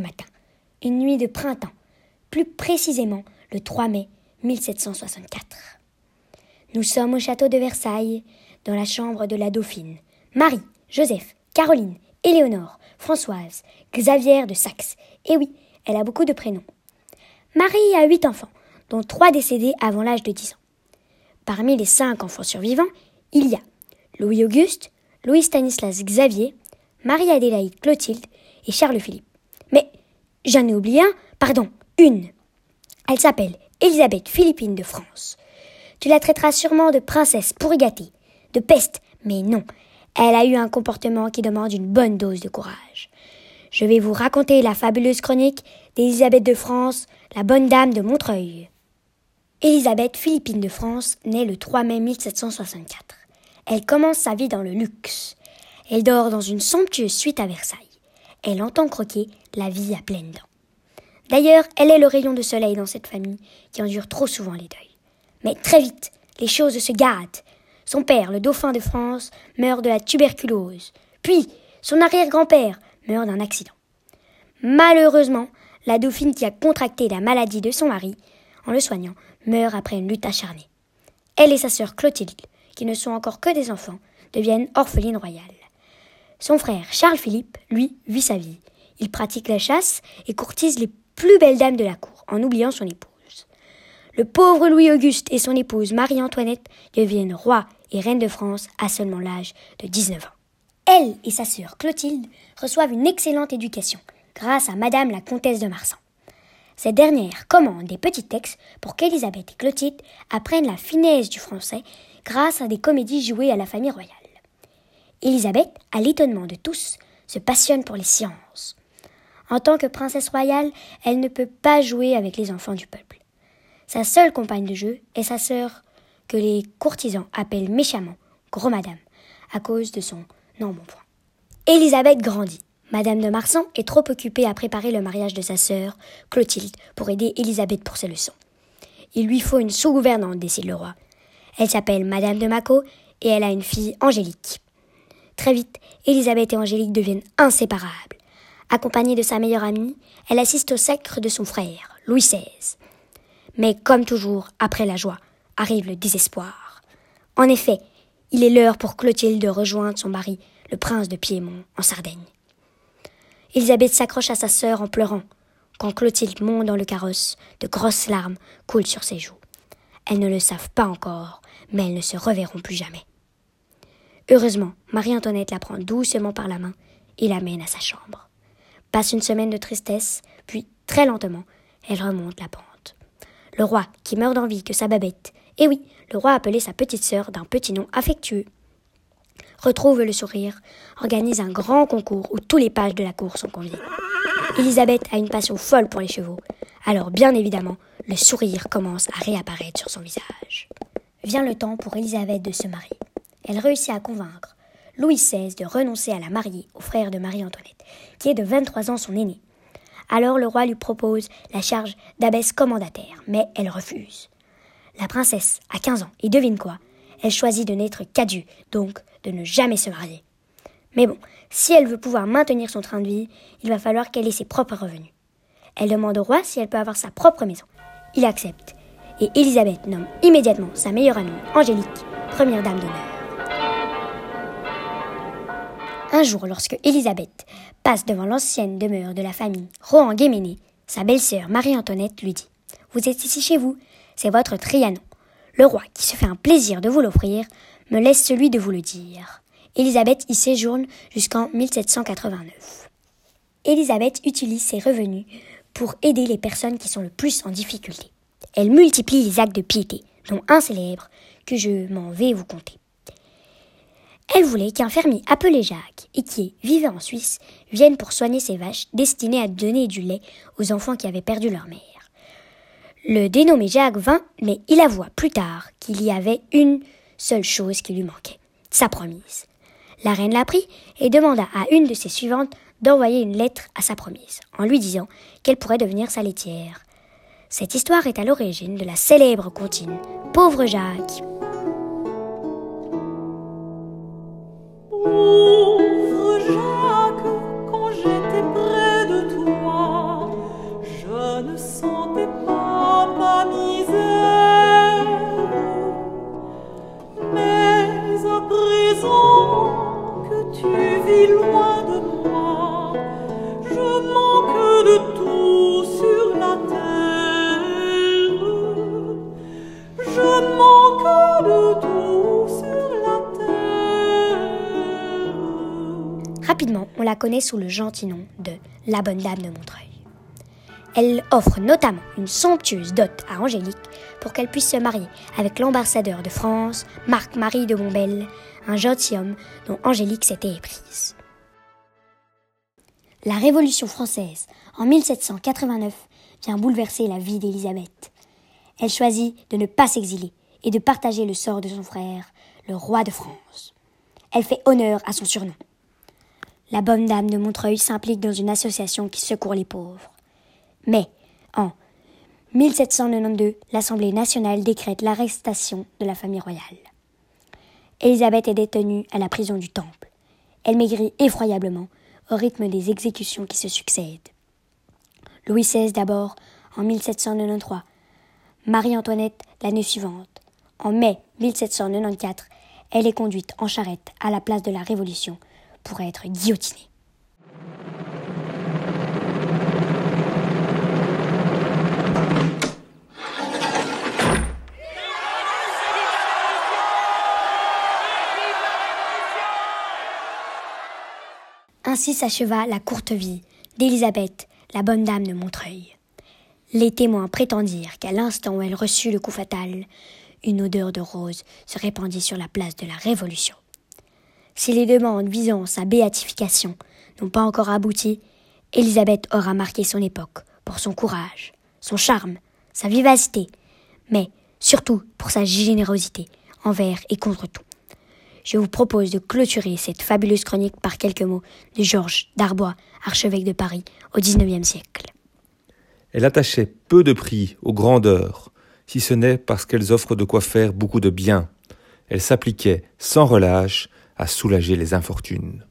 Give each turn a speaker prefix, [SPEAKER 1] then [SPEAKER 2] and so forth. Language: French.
[SPEAKER 1] matin, une nuit de printemps, plus précisément le 3 mai 1764. Nous sommes au château de Versailles, dans la chambre de la dauphine. Marie, Joseph, Caroline, Éléonore, Françoise, Xavier de Saxe. Et oui, elle a beaucoup de prénoms. Marie a huit enfants, dont trois décédés avant l'âge de dix ans. Parmi les cinq enfants survivants, il y a Louis-Auguste, Louis-Stanislas Xavier, Marie-Adélaïde Clotilde et Charles-Philippe. J'en ai oublié un, pardon, une. Elle s'appelle Élisabeth Philippine de France. Tu la traiteras sûrement de princesse pour gâter, de peste, mais non, elle a eu un comportement qui demande une bonne dose de courage. Je vais vous raconter la fabuleuse chronique d'Élisabeth de France, la bonne dame de Montreuil. Élisabeth Philippine de France naît le 3 mai 1764. Elle commence sa vie dans le luxe. Elle dort dans une somptueuse suite à Versailles. Elle entend croquer la vie à pleines dents. D'ailleurs, elle est le rayon de soleil dans cette famille qui endure trop souvent les deuils. Mais très vite, les choses se gâtent. Son père, le dauphin de France, meurt de la tuberculose. Puis, son arrière-grand-père meurt d'un accident. Malheureusement, la dauphine qui a contracté la maladie de son mari, en le soignant, meurt après une lutte acharnée. Elle et sa sœur Clotilde, qui ne sont encore que des enfants, deviennent orphelines royales. Son frère Charles-Philippe, lui, vit sa vie. Il pratique la chasse et courtise les plus belles dames de la cour, en oubliant son épouse. Le pauvre Louis-Auguste et son épouse Marie-Antoinette deviennent rois et reines de France à seulement l'âge de 19 ans. Elle et sa sœur Clotilde reçoivent une excellente éducation grâce à Madame la comtesse de Marsan. Cette dernière commande des petits textes pour qu'Élisabeth et Clotilde apprennent la finesse du français grâce à des comédies jouées à la famille royale. Élisabeth, à l'étonnement de tous, se passionne pour les sciences. En tant que princesse royale, elle ne peut pas jouer avec les enfants du peuple. Sa seule compagne de jeu est sa sœur, que les courtisans appellent méchamment Gros Madame, à cause de son embonpoint. Élisabeth grandit. Madame de Marsan est trop occupée à préparer le mariage de sa sœur, Clotilde, pour aider Élisabeth pour ses leçons. Il lui faut une sous-gouvernante, décide le roi. Elle s'appelle Madame de Mako et elle a une fille Angélique. Très vite, Élisabeth et Angélique deviennent inséparables. Accompagnée de sa meilleure amie, elle assiste au sacre de son frère, Louis XVI. Mais comme toujours, après la joie, arrive le désespoir. En effet, il est l'heure pour Clotilde de rejoindre son mari, le prince de Piémont, en Sardaigne. Élisabeth s'accroche à sa sœur en pleurant. Quand Clotilde monte dans le carrosse, de grosses larmes coulent sur ses joues. Elles ne le savent pas encore, mais elles ne se reverront plus jamais. Heureusement, Marie-Antoinette la prend doucement par la main et l'amène à sa chambre. Passe une semaine de tristesse, puis, très lentement, elle remonte la pente. Le roi, qui meurt d'envie que sa babette, et oui, le roi appelait sa petite sœur d'un petit nom affectueux, retrouve le sourire, organise un grand concours où tous les pages de la cour sont conviés. Elisabeth a une passion folle pour les chevaux, alors bien évidemment, le sourire commence à réapparaître sur son visage. Vient le temps pour Elisabeth de se marier. Elle réussit à convaincre Louis XVI de renoncer à la marier au frère de Marie-Antoinette, qui est de 23 ans son aîné, alors le roi lui propose la charge d'abbesse commandataire, mais elle refuse. La princesse a 15 ans, et devine quoi? Elle choisit de n'être qu'adieu, donc de ne jamais se marier. Mais bon, si elle veut pouvoir maintenir son train de vie, il va falloir qu'elle ait ses propres revenus. Elle demande au roi si elle peut avoir sa propre maison. Il accepte, et Élisabeth nomme immédiatement sa meilleure amie, Angélique, première dame d'honneur. Un jour, lorsque Élisabeth passe devant l'ancienne demeure de la famille Rohan-Guéméné, sa belle-sœur Marie-Antoinette lui dit Vous êtes ici chez vous, c'est votre Trianon. Le roi, qui se fait un plaisir de vous l'offrir, me laisse celui de vous le dire. Élisabeth y séjourne jusqu'en 1789. Élisabeth utilise ses revenus pour aider les personnes qui sont le plus en difficulté. Elle multiplie les actes de piété, dont un célèbre que je m'en vais vous conter. Elle voulait qu'un fermier appelé Jacques et qui vivait en Suisse vienne pour soigner ses vaches destinées à donner du lait aux enfants qui avaient perdu leur mère. Le dénommé Jacques vint, mais il avoua plus tard qu'il y avait une seule chose qui lui manquait, sa promise. La reine la prit et demanda à une de ses suivantes d'envoyer une lettre à sa promise, en lui disant qu'elle pourrait devenir sa laitière. Cette histoire est à l'origine de la célèbre comptine Pauvre Jacques.
[SPEAKER 2] Pauvre
[SPEAKER 1] Rapidement, on la connaît sous le gentil nom de la bonne dame de Montreuil. Elle offre notamment une somptueuse dot à Angélique pour qu'elle puisse se marier avec l'ambassadeur de France, Marc-Marie de Montbel, un gentilhomme dont Angélique s'était éprise. La Révolution française, en 1789, vient bouleverser la vie d'Élisabeth. Elle choisit de ne pas s'exiler et de partager le sort de son frère, le roi de France. Elle fait honneur à son surnom. La bonne dame de Montreuil s'implique dans une association qui secourt les pauvres. Mais, en 1792, l'Assemblée nationale décrète l'arrestation de la famille royale. Élisabeth est détenue à la prison du Temple. Elle maigrit effroyablement au rythme des exécutions qui se succèdent. Louis XVI d'abord, en 1793. Marie-Antoinette l'année suivante. En mai 1794, elle est conduite en charrette à la place de la Révolution pour être guillotiné. Ainsi s'acheva la courte vie d'Élisabeth, la bonne dame de Montreuil. Les témoins prétendirent qu'à l'instant où elle reçut le coup fatal, une odeur de rose se répandit sur la place de la Révolution. Si les demandes visant sa béatification n'ont pas encore abouti, Élisabeth aura marqué son époque pour son courage, son charme, sa vivacité, mais surtout pour sa générosité envers et contre tout. Je vous propose de clôturer cette fabuleuse chronique par quelques mots de Georges Darbois, archevêque de Paris au XIXe siècle.
[SPEAKER 2] Elle attachait peu de prix aux grandeurs, si ce n'est parce qu'elles offrent de quoi faire beaucoup de bien. Elle s'appliquait sans relâche à soulager les infortunes.